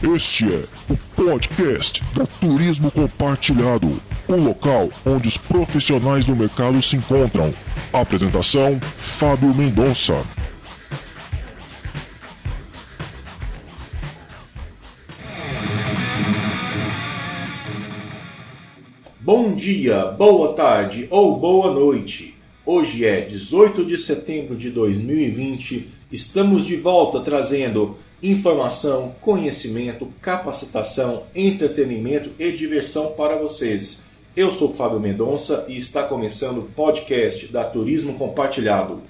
Este é o podcast da Turismo Compartilhado, o local onde os profissionais do mercado se encontram. Apresentação: Fábio Mendonça. Bom dia, boa tarde ou boa noite. Hoje é 18 de setembro de 2020. Estamos de volta trazendo informação, conhecimento, capacitação, entretenimento e diversão para vocês. Eu sou Fábio Mendonça e está começando o podcast da Turismo Compartilhado.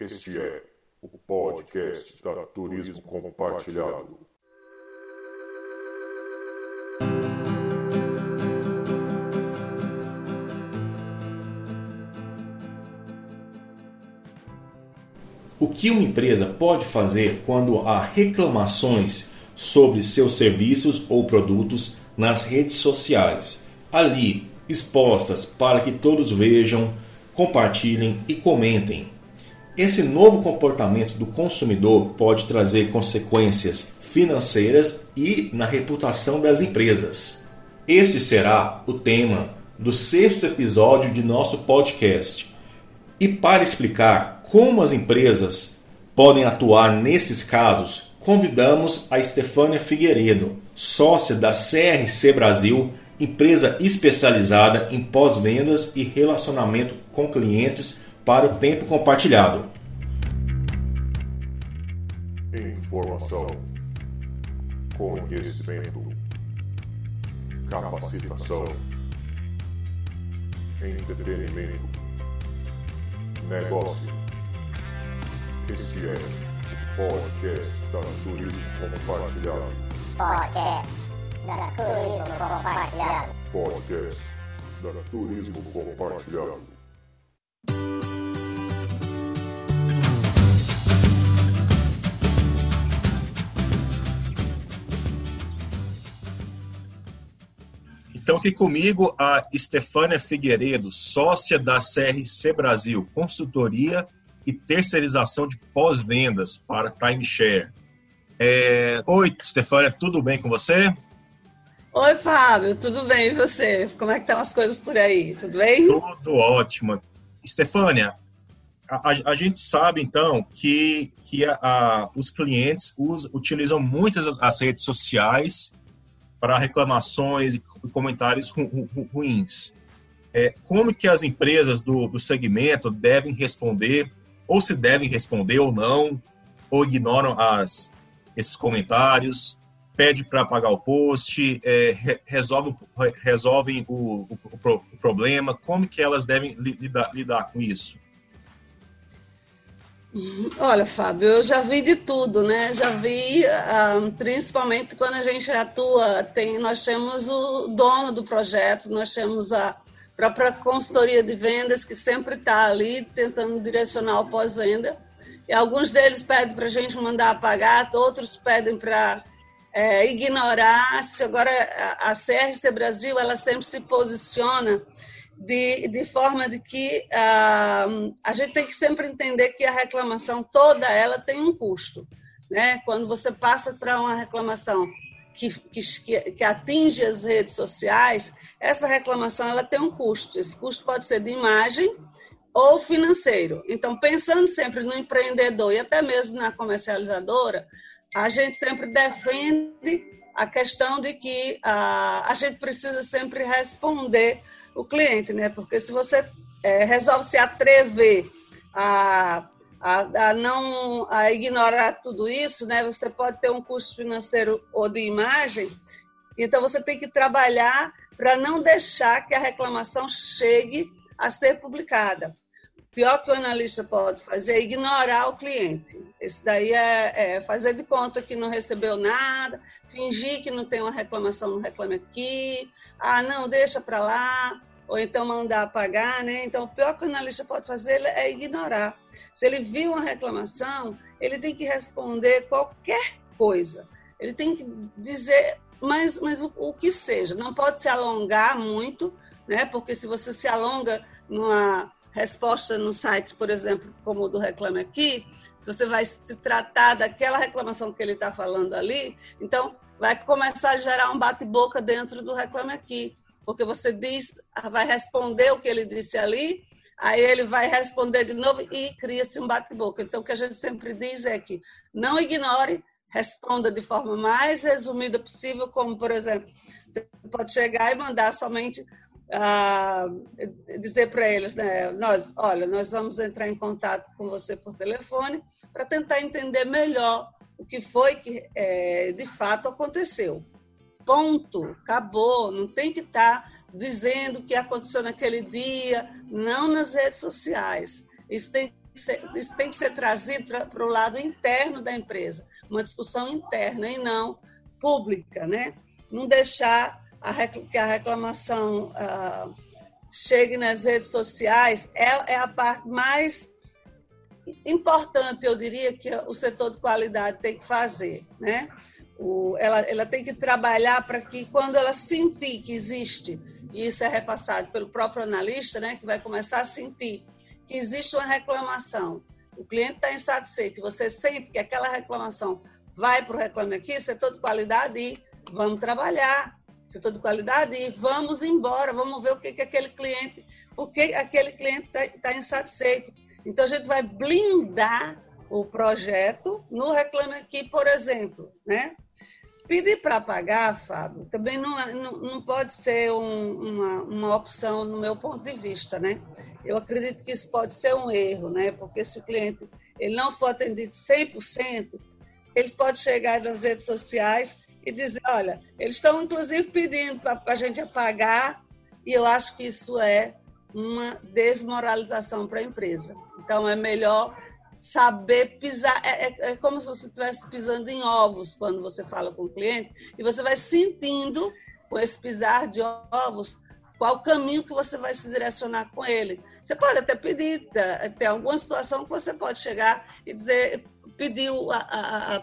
Este é o podcast da Turismo Compartilhado. O que uma empresa pode fazer quando há reclamações sobre seus serviços ou produtos nas redes sociais, ali expostas para que todos vejam, compartilhem e comentem? Esse novo comportamento do consumidor pode trazer consequências financeiras e na reputação das empresas. Este será o tema do sexto episódio de nosso podcast. E para explicar como as empresas podem atuar nesses casos, convidamos a Estefânia Figueiredo, sócia da CRC Brasil, empresa especializada em pós-vendas e relacionamento com clientes para o tempo compartilhado. Informação, conhecimento, capacitação, entretenimento, negócios. Este é o podcast da Turismo Compartilhado. Podcast da Turismo Compartilhado. Podcast da Turismo Compartilhado. Então, aqui comigo a Estefânia Figueiredo, sócia da CRC Brasil, consultoria e terceirização de pós-vendas para timeshare. É... Oi, Estefânia, tudo bem com você? Oi, Fábio, tudo bem e você? Como é que estão as coisas por aí? Tudo bem? Tudo ótimo. Estefânia, a, a, gente sabe então que, que a, a, os clientes us, utilizam muitas as redes sociais para reclamações e comentários ru, ru, ruins. É, como que as empresas do, do segmento devem responder, ou se devem responder ou não, ou ignoram as, esses comentários, pede para pagar o post, é, re, resolve, resolvem o, o, o, problema, como que elas devem lidar, lidar com isso? Olha, Fábio, eu já vi de tudo, né? Já vi, um, principalmente quando a gente atua, tem, nós temos o dono do projeto, nós temos a própria consultoria de vendas que sempre está ali tentando direcionar o pós-venda. E alguns deles pedem para a gente mandar apagar, outros pedem para é, ignorar. Agora, a CRC Brasil, ela sempre se posiciona de, de forma de que uh, a gente tem que sempre entender que a reclamação toda ela tem um custo. Né? Quando você passa para uma reclamação que, que, que, atinge as redes sociais, essa reclamação ela tem um custo. Esse custo pode ser de imagem ou financeiro. Então, pensando sempre no empreendedor e até mesmo na comercializadora, a gente sempre defende a questão de que uh, a gente precisa sempre responder o cliente, né? Porque se você é, resolve se atrever a, a, a, não a ignorar tudo isso, né? Você pode ter um custo financeiro ou de imagem. Então você tem que trabalhar para não deixar que a reclamação chegue a ser publicada. O pior que o analista pode fazer é ignorar o cliente. Esse daí é, é fazer de conta que não recebeu nada, fingir que não tem uma reclamação no Reclame Aqui, ah, não, deixa para lá, ou então mandar apagar, né? Então, o pior que o analista pode fazer é ignorar. Se ele viu uma reclamação, ele tem que responder qualquer coisa. Ele tem que dizer mas, mas o, o, que seja, não pode se alongar muito, né? Porque se você se alonga numa resposta no site, por exemplo, como o do Reclame Aqui, se você vai se tratar daquela reclamação que ele está falando ali, então vai começar a gerar um bate-boca dentro do Reclame Aqui, porque você diz, vai responder o que ele disse ali, aí ele vai responder de novo e cria-se um bate-boca. Então, o que a gente sempre diz é que não ignore, responda de forma mais resumida possível, como, por exemplo, você pode chegar e mandar somente dizer para eles, né, nós, olha, nós vamos entrar em contato com você por telefone para tentar entender melhor o que foi que é, de fato aconteceu. Ponto, acabou, não tem que estar tá dizendo o que aconteceu naquele dia, não nas redes sociais. Isso tem que ser, isso tem que ser trazido para o lado interno da empresa, uma discussão interna e não pública, né? Não deixar a, que a reclamação uh, chegue nas redes sociais é, é a parte mais importante, eu diria, que o setor de qualidade tem que fazer. Né? O, ela, ela tem que trabalhar para que, quando ela sentir que existe, e isso é repassado pelo próprio analista, né, que vai começar a sentir que existe uma reclamação, o cliente está insatisfeito, você sente que aquela reclamação vai para o Reclame Aqui, setor de qualidade, e vamos trabalhar, setor de qualidade e vamos embora, vamos ver o que, que aquele cliente, porque aquele cliente está tá insatisfeito. Então a gente vai blindar o projeto no Reclame Aqui, por exemplo, né? Pedir para pagar, Fábio, também não, não, não pode ser um, uma, uma opção no meu ponto de vista, né? Eu acredito que isso pode ser um erro, né? Porque se o cliente ele não for atendido 100%, eles podem chegar nas redes sociais e dizer, olha, eles estão inclusive pedindo para a gente apagar, e eu acho que isso é uma desmoralização para a empresa. Então, é melhor saber pisar. É, é, é, como se você estivesse pisando em ovos quando você fala com o cliente, e você vai sentindo, com esse pisar de ovos, qual caminho que você vai se direcionar com ele. Você pode até pedir, tem alguma situação que você pode chegar e dizer, pediu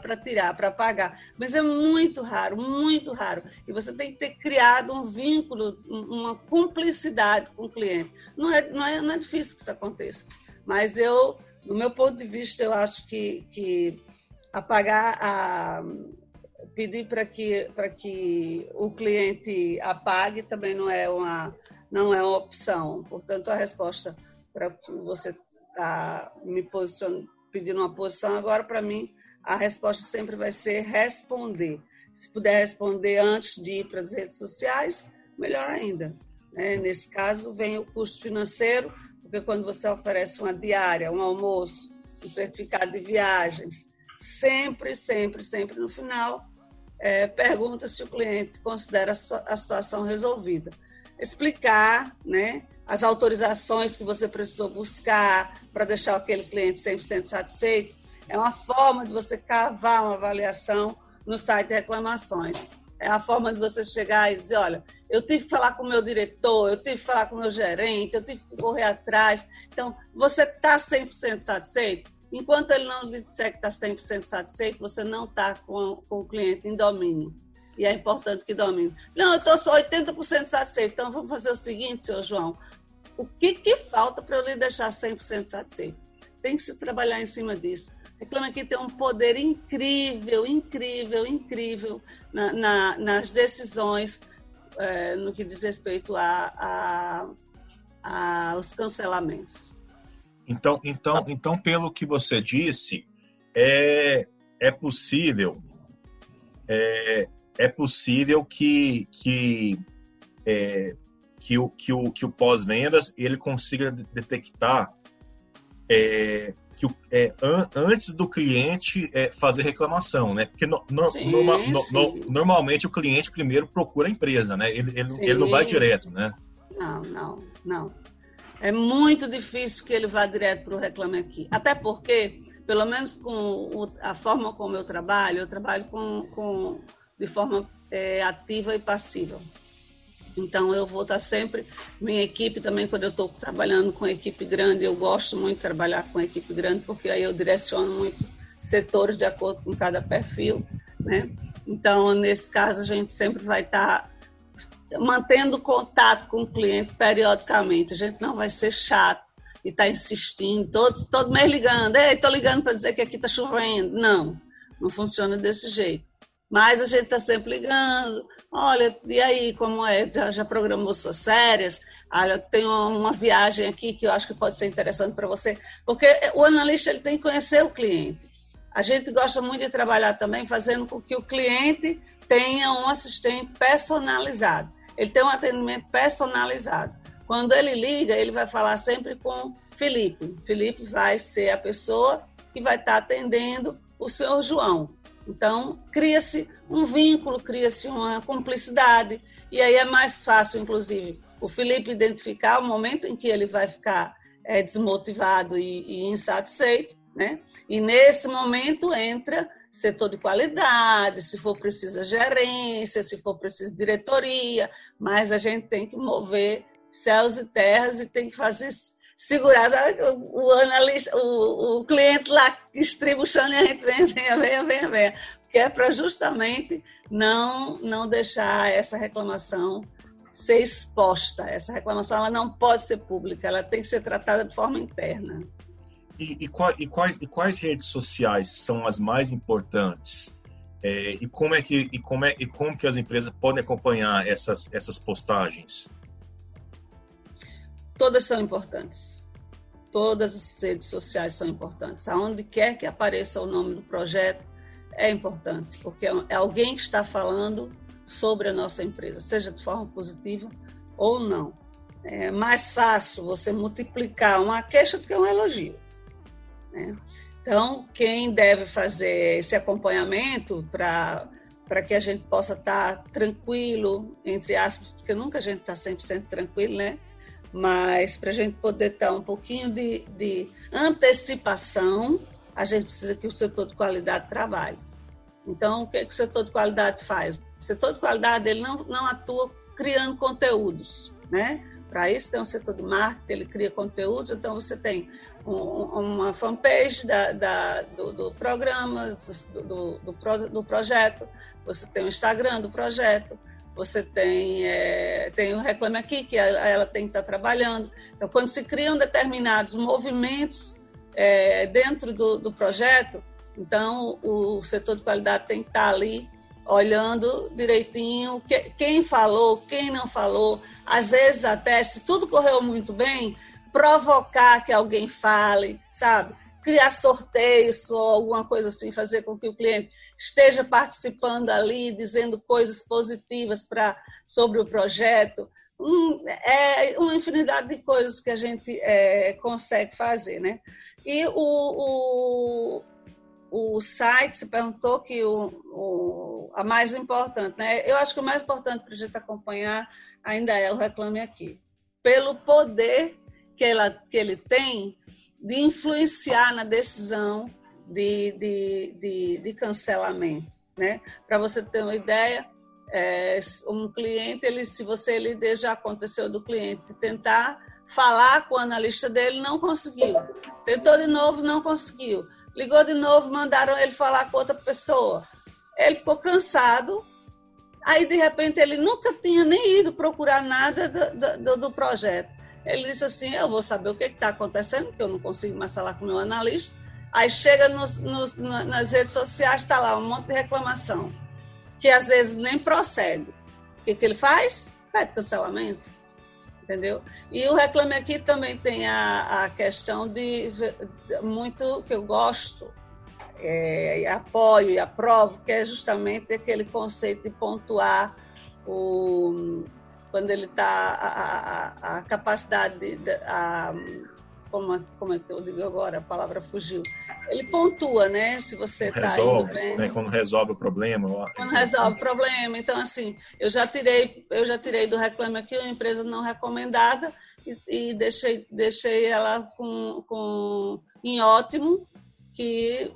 para tirar, para pagar, mas é muito raro, muito raro. E você tem que ter criado um vínculo, uma cumplicidade com o cliente. Não é, não é, não é difícil que isso aconteça, mas eu, no meu ponto de vista, eu acho que, que apagar a pedir para que para que o cliente apague também não é uma não é uma opção. Portanto, a resposta para você tá me posicionando pedindo uma posição, agora para mim a resposta sempre vai ser responder. Se puder responder antes de ir para as redes sociais, melhor ainda. Né? Nesse caso, vem o custo financeiro, porque quando você oferece uma diária, um almoço, um certificado de viagens, sempre, sempre, sempre no final, é, pergunta se o cliente considera a situação resolvida. Explicar né, as autorizações que você precisou buscar para deixar aquele cliente 100% satisfeito. É uma forma de você cavar uma avaliação no site de reclamações. É a forma de você chegar e dizer, olha, eu tive que falar com o meu diretor, eu tive que falar com o meu gerente, eu tive que correr atrás. Então, você está 100% satisfeito? Enquanto ele não lhe disser que está 100% satisfeito, você não está com, com o cliente em domínio. E é importante que domine. Não, eu estou só 80% satisfeito. Então, vamos fazer o seguinte, senhor João o que, que falta para eu lhe deixar 100% satisfeito? Tem que se trabalhar em cima disso. Reclame Aqui tem um poder incrível, incrível, incrível na, na, nas decisões é, no que diz respeito a, a, aos cancelamentos. Então, então, então, pelo que você disse, é, é possível é, é possível que, que é, que o, que o, que o pós-vendas ele consiga detectar é, que é, an, antes do cliente é, fazer reclamação, né? Porque no, no, sim, norma, sim. No, normalmente o cliente primeiro procura a empresa, né? Ele, ele, sim, ele não vai direto, né? Não, não, não. É muito difícil que ele vá direto para o Reclame Aqui. Até porque, pelo menos com o, a forma como eu trabalho, eu trabalho com, com de forma é, ativa e passiva. Então, eu vou estar sempre, minha equipe também, quando eu estou trabalhando com equipe grande, eu gosto muito de trabalhar com equipe grande, porque aí eu direciono muito setores de acordo com cada perfil, né? Então, nesse caso, a gente sempre vai estar mantendo contato com o cliente periodicamente. A gente não vai ser chato e estar tá insistindo, todo, todo mês ligando. Ei, estou ligando para dizer que aqui está chovendo. Não, não funciona desse jeito. Mas a gente está sempre ligando. Olha, e aí, como é? Já, já programou suas férias? Olha, tem uma, viagem aqui que eu acho que pode ser interessante para você. Porque o analista ele tem que conhecer o cliente. A gente gosta muito de trabalhar também fazendo com que o cliente tenha um assistente personalizado. Ele tem um atendimento personalizado. Quando ele liga, ele vai falar sempre com Felipe. Felipe vai ser a pessoa que vai estar atendendo o senhor João. Então, cria-se um vínculo, cria-se uma cumplicidade, e aí é mais fácil, inclusive, o Felipe identificar o momento em que ele vai ficar é, desmotivado e, e insatisfeito, né? E nesse momento entra setor de qualidade, se for preciso gerência, se for preciso diretoria, mas a gente tem que mover céus e terras e tem que fazer segurar o, o analista, o, o, cliente lá estribuchando e a gente vem, venha, venha, venha, venha. Que é para justamente não, não deixar essa reclamação ser exposta. Essa reclamação ela não pode ser pública, ela tem que ser tratada de forma interna. E, e, e quais, e quais redes sociais são as mais importantes? É, e como é que e como é e como que as empresas podem acompanhar essas essas postagens? Todas são importantes. Todas as redes sociais são importantes. Aonde quer que apareça o nome do projeto, é importante, porque é alguém que está falando sobre a nossa empresa, seja de forma positiva ou não. É mais fácil você multiplicar uma queixa do que um elogio. Né? Então, quem deve fazer esse acompanhamento para para que a gente possa estar tranquilo, entre aspas, porque nunca a gente está 100% tranquilo, né? Mas para a gente poder ter um pouquinho de, de, antecipação, a gente precisa que o setor de qualidade trabalhe. Então, o que, é que o setor de qualidade faz? O setor de qualidade ele não, não atua criando conteúdos, né? Para isso tem um setor de marketing, ele cria conteúdos, então você tem um, uma fanpage da, da do, do, programa, do, do, do, projeto, você tem o Instagram do projeto, você tem, é, tem o Reclame Aqui, que ela, ela tem que estar trabalhando. Então, quando se criam determinados movimentos é, dentro do, do projeto, então o setor de qualidade tem que estar ali olhando direitinho que, quem falou, quem não falou. Às vezes, até se tudo correu muito bem, provocar que alguém fale, sabe? Criar sorteios ou alguma coisa assim, fazer com que o cliente esteja participando ali, dizendo coisas positivas para sobre o projeto. Um, é uma infinidade de coisas que a gente é, consegue fazer, né? E o, o, o site, se perguntou que o, o, a mais importante, né? Eu acho que o mais importante para a gente acompanhar ainda é o Reclame Aqui. Pelo poder que, ela, que ele tem de influenciar na decisão de, de, de, de cancelamento. Né? Para você ter uma ideia, é, um cliente, ele, se você líder já aconteceu do cliente tentar falar com o analista dele, não conseguiu. Tentou de novo, não conseguiu. Ligou de novo, mandaram ele falar com outra pessoa. Ele ficou cansado. Aí, de repente, ele nunca tinha nem ido procurar nada do, do, do projeto. Ele disse assim: Eu vou saber o que está acontecendo, porque eu não consigo mais falar com o meu analista. Aí chega nos, nos, nas redes sociais, está lá um monte de reclamação, que às vezes nem procede. O que, que ele faz? Pede cancelamento. Entendeu? E o Reclame Aqui também tem a, a questão de, de, muito que eu gosto, é, apoio e aprovo, que é justamente aquele conceito de pontuar o, quando ele está a, a, a, capacidade de, a, como, como é que eu digo agora, a palavra fugiu. Ele pontua, né? Se você está indo bem. Né? Quando resolve o problema. Quando resolve o problema. Então, assim, eu já tirei, eu já tirei do Reclame Aqui uma empresa não recomendada e, e deixei, deixei ela com, com, em ótimo, que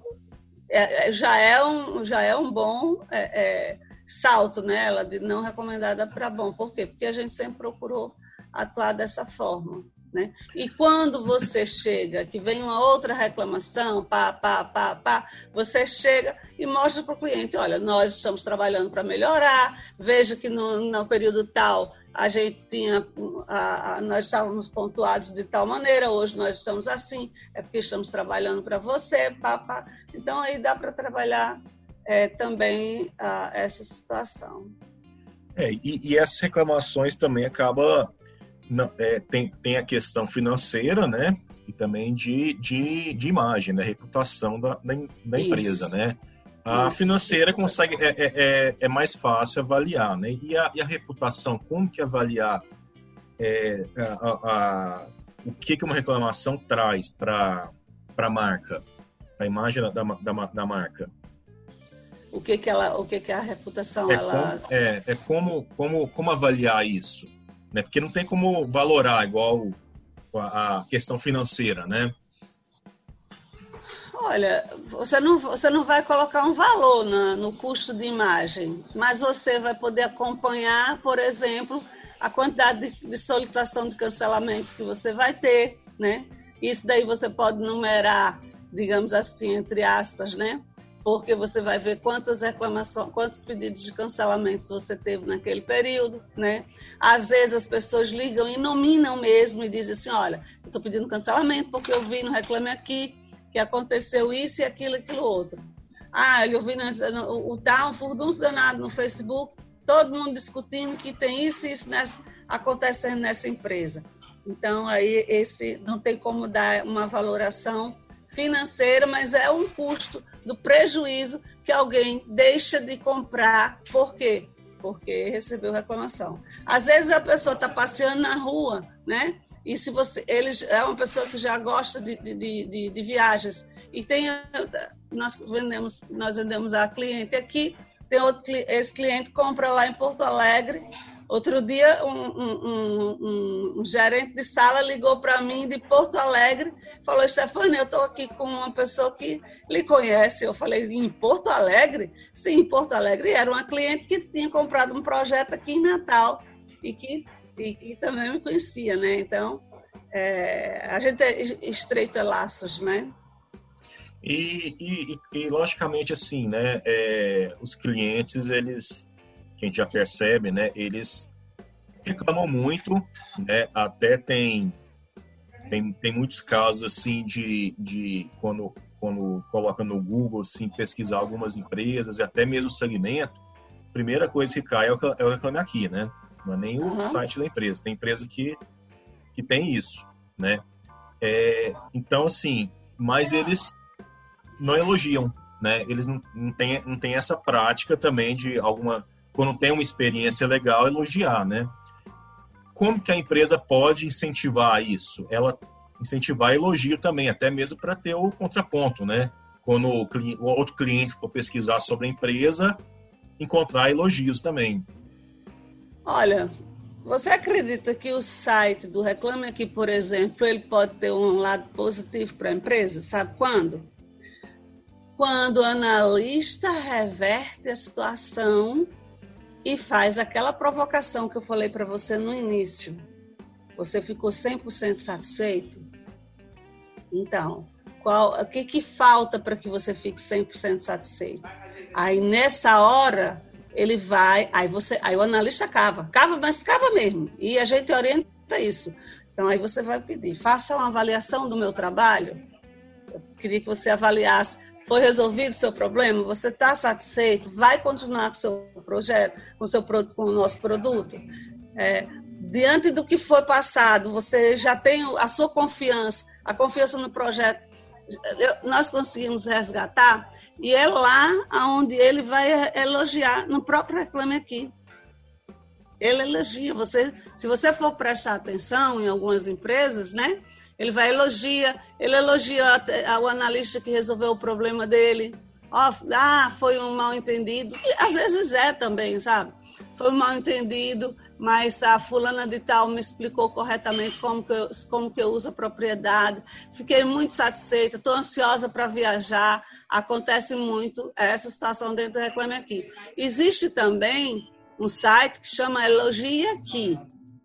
é, é já, é um, já é um bom. É, é, salto nela de não recomendada para bom. Por quê? Porque a gente sempre procurou atuar dessa forma. Né? E quando você chega, que vem uma outra reclamação, pá, pá, pá, pá, você chega e mostra para o cliente, olha, nós estamos trabalhando para melhorar, veja que no, no período tal a gente tinha, a, a, nós estávamos pontuados de tal maneira, hoje nós estamos assim, é porque estamos trabalhando para você, pá, pá. Então aí dá para trabalhar é, também a, essa situação. É, e, e, essas reclamações também acaba não, é, tem, tem a questão financeira, né? E também de, de, de imagem, da reputação da, da, da empresa, né? A Isso. financeira consegue é, é, é, é, mais fácil avaliar, né? E a, e a reputação, como que avaliar é, a, a, o que, que uma reclamação traz para a marca, a imagem da, da, da marca? O que que ela, o que que a reputação é ela como, é, é como, como, como avaliar isso? né? Porque não tem como valorar igual a questão financeira, né? Olha, você não, você não vai colocar um valor na, no custo de imagem, mas você vai poder acompanhar, por exemplo, a quantidade de, de solicitação de cancelamentos que você vai ter, né? Isso daí você pode numerar, digamos assim, entre aspas, né? Porque você vai ver quantas reclamações, quantos pedidos de cancelamentos você teve naquele período, né? Às vezes as pessoas ligam e nominam mesmo e dizem assim, olha, eu estou pedindo cancelamento porque eu vi no Reclame Aqui que aconteceu isso e aquilo e aquilo outro. Ah, eu vi o tá um furdunço danado no Facebook, todo mundo discutindo que tem isso e isso nessa, acontecendo nessa empresa. Então, aí, esse não tem como dar uma valoração financeira, mas é um custo do prejuízo que alguém deixa de comprar. Por quê? Porque recebeu reclamação. Às vezes a pessoa está passeando na rua, né? E se você, ele é uma pessoa que já gosta de, de, de, de viagens e tem, nós vendemos, nós vendemos a cliente aqui, tem outro, esse cliente compra lá em Porto Alegre Outro dia, um, um, um, um gerente de sala ligou para mim de Porto Alegre, falou: Stefania, eu estou aqui com uma pessoa que lhe conhece. Eu falei: em Porto Alegre? Sim, em Porto Alegre. E era uma cliente que tinha comprado um projeto aqui em Natal e que, e, e também me conhecia, né? Então, é, a gente estreita laços, né? E, e, e, logicamente assim, né, é, os clientes eles que a gente já percebe, né, eles reclamam muito, né, até tem, tem, tem muitos casos, assim, de, de quando, quando coloca no Google, assim, pesquisar algumas empresas e até mesmo o segmento, primeira coisa que cai é o, é o Reclame Aqui, né, não é nem o uhum. site da empresa, tem empresa que, que tem isso, né, é, então, assim, mas eles não elogiam, né? Eles não, não, têm, não têm essa prática também de alguma quando tem uma experiência legal, elogiar, né? Como que a empresa pode incentivar isso? Ela incentivar elogio também, até mesmo para ter o contraponto, né? Quando o, o outro cliente for pesquisar sobre a empresa, encontrar elogios também. Olha, você acredita que o site do Reclame Aqui, por exemplo, ele pode ter um lado positivo para a empresa? Sabe quando? Quando o analista reverte a situação e faz aquela provocação que eu falei para você no início. Você ficou 100% satisfeito? Então, qual, o que, que falta para que você fique 100% satisfeito? Aí nessa hora ele vai, aí você, aí o analista cava, cava, mas cava mesmo. E a gente orienta isso. Então aí você vai pedir, faça uma avaliação do meu trabalho. Eu queria que você avaliasse foi resolvido o seu problema? Você está satisfeito? Vai continuar com o seu projeto, com seu, com o nosso produto? É, diante do que foi passado, você já tem a sua confiança, a confiança no projeto, nós conseguimos resgatar, e é lá onde ele vai elogiar, no próprio Reclame Aqui. Ele elogia. Você, se você for prestar atenção em algumas empresas, né? Ele vai elogia, ele elogia o analista que resolveu o problema dele. ah, foi um mal entendido. E às vezes é também, sabe? Foi um mal entendido, mas a fulana de tal me explicou corretamente como que eu, como que eu uso a propriedade. Fiquei muito satisfeita, estou ansiosa para viajar. Acontece muito essa situação dentro do Reclame Aqui. Existe também um site que chama Elogia Aqui,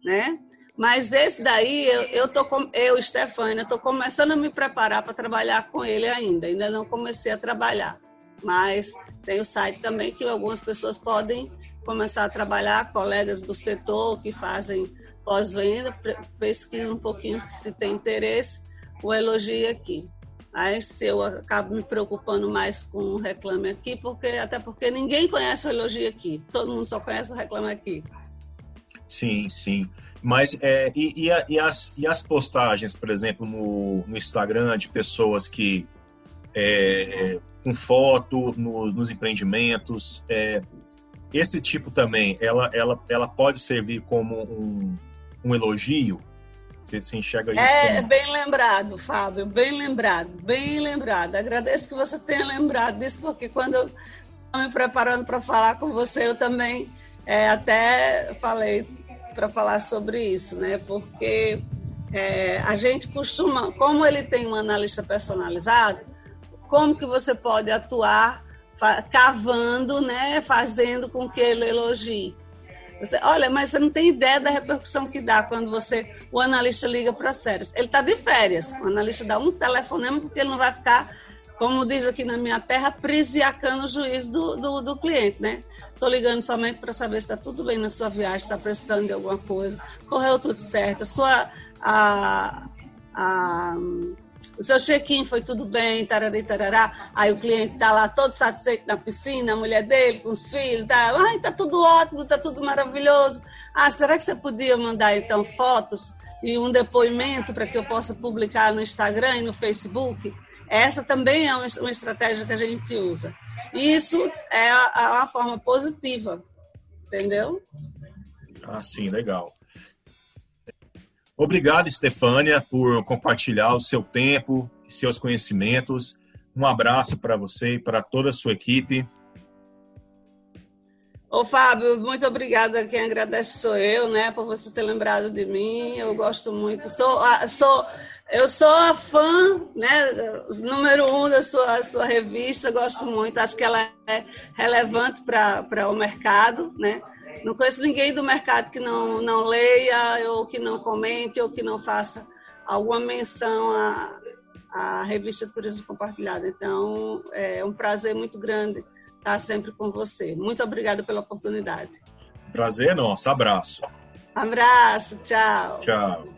né? Mas esse daí, eu, eu, tô com, eu Stefania, estou começando a me preparar para trabalhar com ele ainda. Ainda não comecei a trabalhar. Mas tem o site também que algumas pessoas podem começar a trabalhar, colegas do setor que fazem pós-venda, pesquisa um pouquinho se tem interesse, o elogio aqui. Mas eu acabo me preocupando mais com o Reclame Aqui, porque, até porque ninguém conhece o Elogio Aqui. Todo mundo só conhece o Reclame Aqui. Sim, sim. Mas é, e, e, a, e, as, e as postagens, por exemplo, no, no Instagram de pessoas que é, com foto no, nos empreendimentos, é, esse tipo também, ela, ela, ela pode servir como um, um elogio você, você enxerga isso? É como... bem lembrado, Fábio, bem lembrado, bem lembrado. Agradeço que você tenha lembrado disso, porque quando eu estava me preparando para falar com você, eu também é, até falei para falar sobre isso, né? Porque é, a gente costuma, como ele tem um analista personalizado, como que você pode atuar cavando, né, fazendo com que ele elogie. Você, olha, mas você não tem ideia da repercussão que dá quando você o analista liga para séries. Ele está de férias. O analista dá um telefonema porque ele não vai ficar, como diz aqui na minha terra, prisiacando o juiz do, do, do cliente, né? Estou ligando somente para saber se está tudo bem na sua viagem, está precisando de alguma coisa, correu tudo certo, a sua a, a o seu check-in foi tudo bem, tarari, tarará. Aí o cliente está lá todo satisfeito na piscina, a mulher dele com os filhos, tá, ai, tá tudo ótimo, tá tudo maravilhoso. Ah, será que você podia mandar então fotos e um depoimento para que eu possa publicar no Instagram e no Facebook? Essa também é uma estratégia que a gente usa. Isso é uma forma positiva, entendeu? Ah, sim, legal. Obrigado, Stefânia, por compartilhar o seu tempo e seus conhecimentos. Um abraço para você e para toda a sua equipe. Ô, Fábio, muito obrigada. Quem agradece sou eu, né, por você ter lembrado de mim. Eu gosto muito. Sou, sou, eu sou a fã, né, número um da sua, sua revista. Gosto muito. Acho que ela é relevante para o mercado, né? Não conheço ninguém do mercado que não, não leia, ou que não comente, ou que não faça alguma menção à, à revista Turismo Compartilhado. Então, é um prazer muito grande estar sempre com você. Muito obrigada pela oportunidade. Prazer é nosso. Abraço. Abraço. Tchau. Tchau.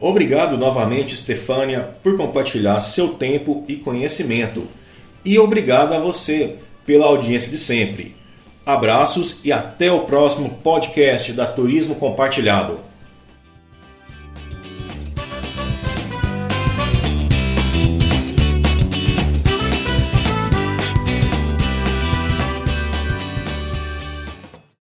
Obrigado novamente, Stefânia, por compartilhar seu tempo e conhecimento. E obrigado a você pela audiência de sempre. Abraços e até o próximo podcast da Turismo Compartilhado.